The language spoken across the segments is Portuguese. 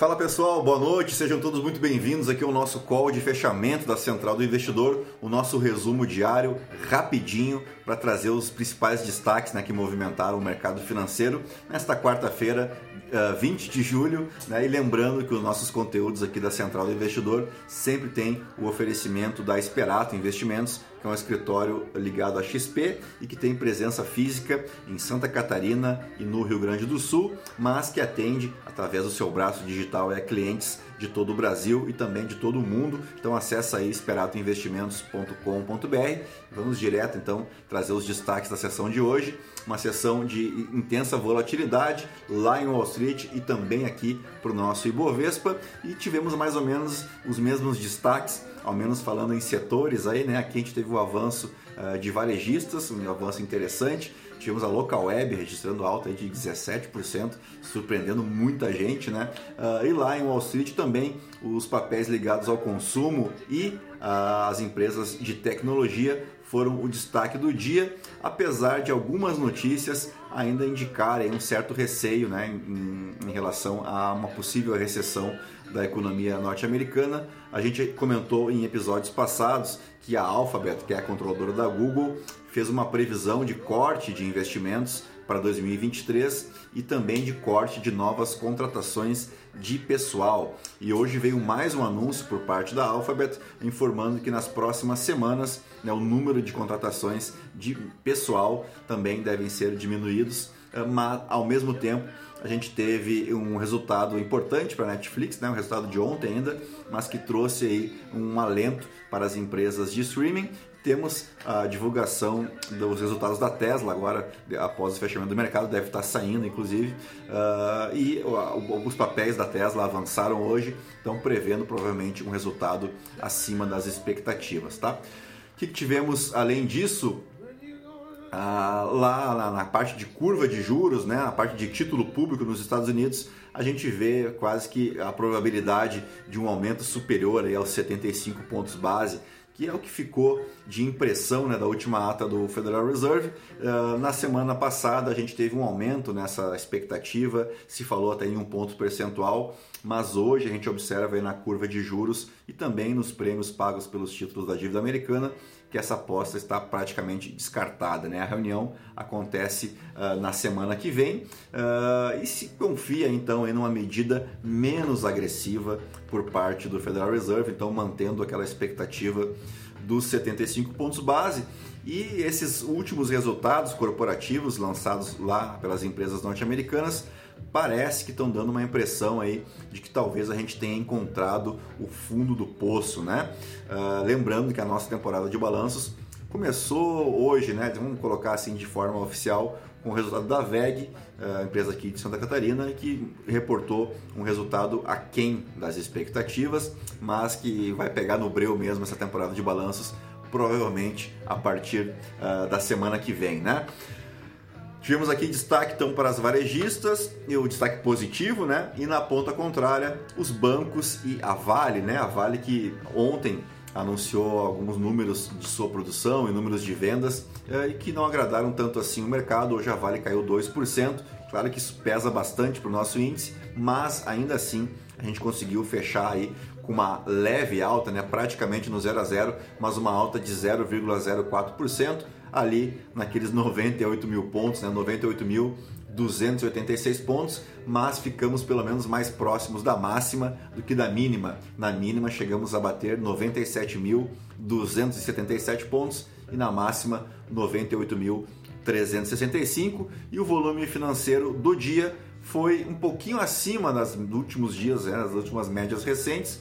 Fala pessoal, boa noite, sejam todos muito bem-vindos aqui ao nosso call de fechamento da Central do Investidor, o nosso resumo diário rapidinho para trazer os principais destaques né, que movimentaram o mercado financeiro nesta quarta-feira, 20 de julho, né, e lembrando que os nossos conteúdos aqui da Central do Investidor sempre tem o oferecimento da Esperato Investimentos, que é um escritório ligado à XP e que tem presença física em Santa Catarina e no Rio Grande do Sul, mas que atende através do seu braço digital é clientes de todo o Brasil e também de todo o mundo. Então acessa aí esperatoinvestimentos.com.br. Vamos direto então trazer os destaques da sessão de hoje, uma sessão de intensa volatilidade lá em Wall Street e também aqui para o nosso Ibovespa e tivemos mais ou menos os mesmos destaques ao menos falando em setores aí, né? Aqui a gente teve o avanço uh, de varejistas, um avanço interessante. Tivemos a Local Web registrando alta de 17%, surpreendendo muita gente, né? Uh, e lá em Wall Street também os papéis ligados ao consumo e uh, as empresas de tecnologia foram o destaque do dia, apesar de algumas notícias ainda indicarem um certo receio né, em, em relação a uma possível recessão da economia norte-americana. A gente comentou em episódios passados que a Alphabet, que é a controladora da Google, fez uma previsão de corte de investimentos para 2023 e também de corte de novas contratações de pessoal. E hoje veio mais um anúncio por parte da Alphabet informando que nas próximas semanas né, o número de contratações de pessoal também devem ser diminuídos, eh, mas ao mesmo tempo a gente teve um resultado importante para a Netflix, né, um resultado de ontem ainda, mas que trouxe aí um alento para as empresas de streaming. Temos a divulgação dos resultados da Tesla agora, após o fechamento do mercado, deve estar saindo, inclusive. Uh, e os papéis da Tesla avançaram hoje, estão prevendo provavelmente um resultado acima das expectativas. Tá? O que tivemos além disso? Ah, lá, lá, na parte de curva de juros, né, na parte de título público nos Estados Unidos, a gente vê quase que a probabilidade de um aumento superior aí aos 75 pontos base, que é o que ficou de impressão né, da última ata do Federal Reserve. Uh, na semana passada a gente teve um aumento nessa expectativa, se falou até em um ponto percentual, mas hoje a gente observa na curva de juros e também nos prêmios pagos pelos títulos da dívida americana que essa aposta está praticamente descartada. Né? A reunião acontece uh, na semana que vem uh, e se confia então em uma medida menos agressiva por parte do Federal Reserve, então mantendo aquela expectativa dos 75 pontos base. E esses últimos resultados corporativos lançados lá pelas empresas norte-americanas parece que estão dando uma impressão aí de que talvez a gente tenha encontrado o fundo do poço, né? Uh, lembrando que a nossa temporada de balanços começou hoje, né? Vamos colocar assim de forma oficial com o resultado da VEG, a empresa aqui de Santa Catarina, que reportou um resultado aquém das expectativas, mas que vai pegar no breu mesmo essa temporada de balanços, provavelmente a partir uh, da semana que vem, né? Tivemos aqui destaque então para as varejistas, e o destaque positivo, né? E na ponta contrária, os bancos e a Vale, né? A Vale que ontem anunciou alguns números de sua produção e números de vendas eh, e que não agradaram tanto assim o mercado. Hoje a Vale caiu 2%. Claro que isso pesa bastante para o nosso índice, mas ainda assim a gente conseguiu fechar aí com uma leve alta, né? praticamente no 0 a 0, mas uma alta de 0,04% ali naqueles 98 mil pontos, né? 98 mil 286 pontos, mas ficamos pelo menos mais próximos da máxima do que da mínima. Na mínima chegamos a bater 97.277 pontos e na máxima 98.365 e o volume financeiro do dia foi um pouquinho acima das últimos dias, né, das últimas médias recentes,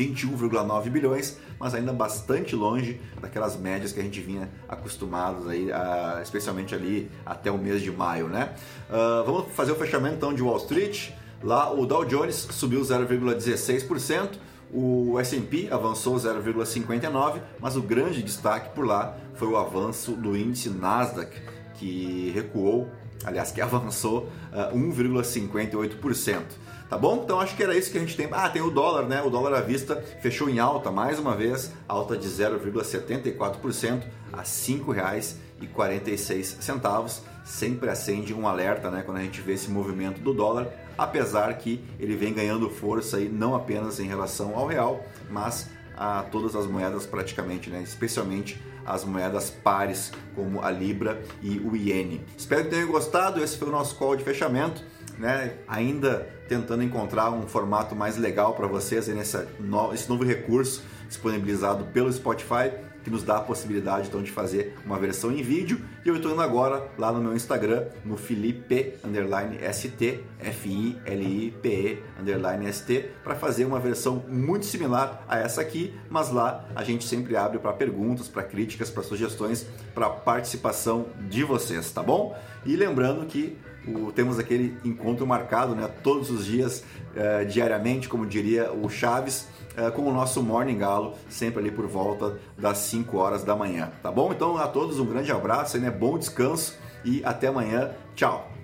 21,9 bilhões, mas ainda bastante longe daquelas médias que a gente vinha acostumados aí, a, especialmente ali até o mês de maio, né? Uh, vamos fazer o fechamento então de Wall Street. Lá o Dow Jones subiu 0,16%, o S&P avançou 0,59%, mas o grande destaque por lá foi o avanço do índice Nasdaq, que recuou, aliás, que avançou uh, 1,58%. Tá bom? Então acho que era isso que a gente tem. Ah, tem o dólar, né? O dólar à vista fechou em alta mais uma vez, alta de 0,74% a R$ 5,00 e 46 centavos. Sempre acende um alerta, né, quando a gente vê esse movimento do dólar, apesar que ele vem ganhando força aí não apenas em relação ao real, mas a todas as moedas praticamente, né, especialmente as moedas pares como a libra e o iene. Espero que tenham gostado. Esse foi o nosso call de fechamento né, ainda tentando encontrar um formato mais legal para vocês nesse novo, esse novo recurso disponibilizado pelo Spotify que nos dá a possibilidade então de fazer uma versão em vídeo e eu estou indo agora lá no meu Instagram no Felipe underline ST F I L I P E underline ST para fazer uma versão muito similar a essa aqui, mas lá a gente sempre abre para perguntas, para críticas, para sugestões, para participação de vocês, tá bom? E lembrando que o, temos aquele encontro marcado né, todos os dias, eh, diariamente, como diria o Chaves, eh, com o nosso Morning Galo, sempre ali por volta das 5 horas da manhã, tá bom? Então a todos um grande abraço, né, bom descanso e até amanhã. Tchau!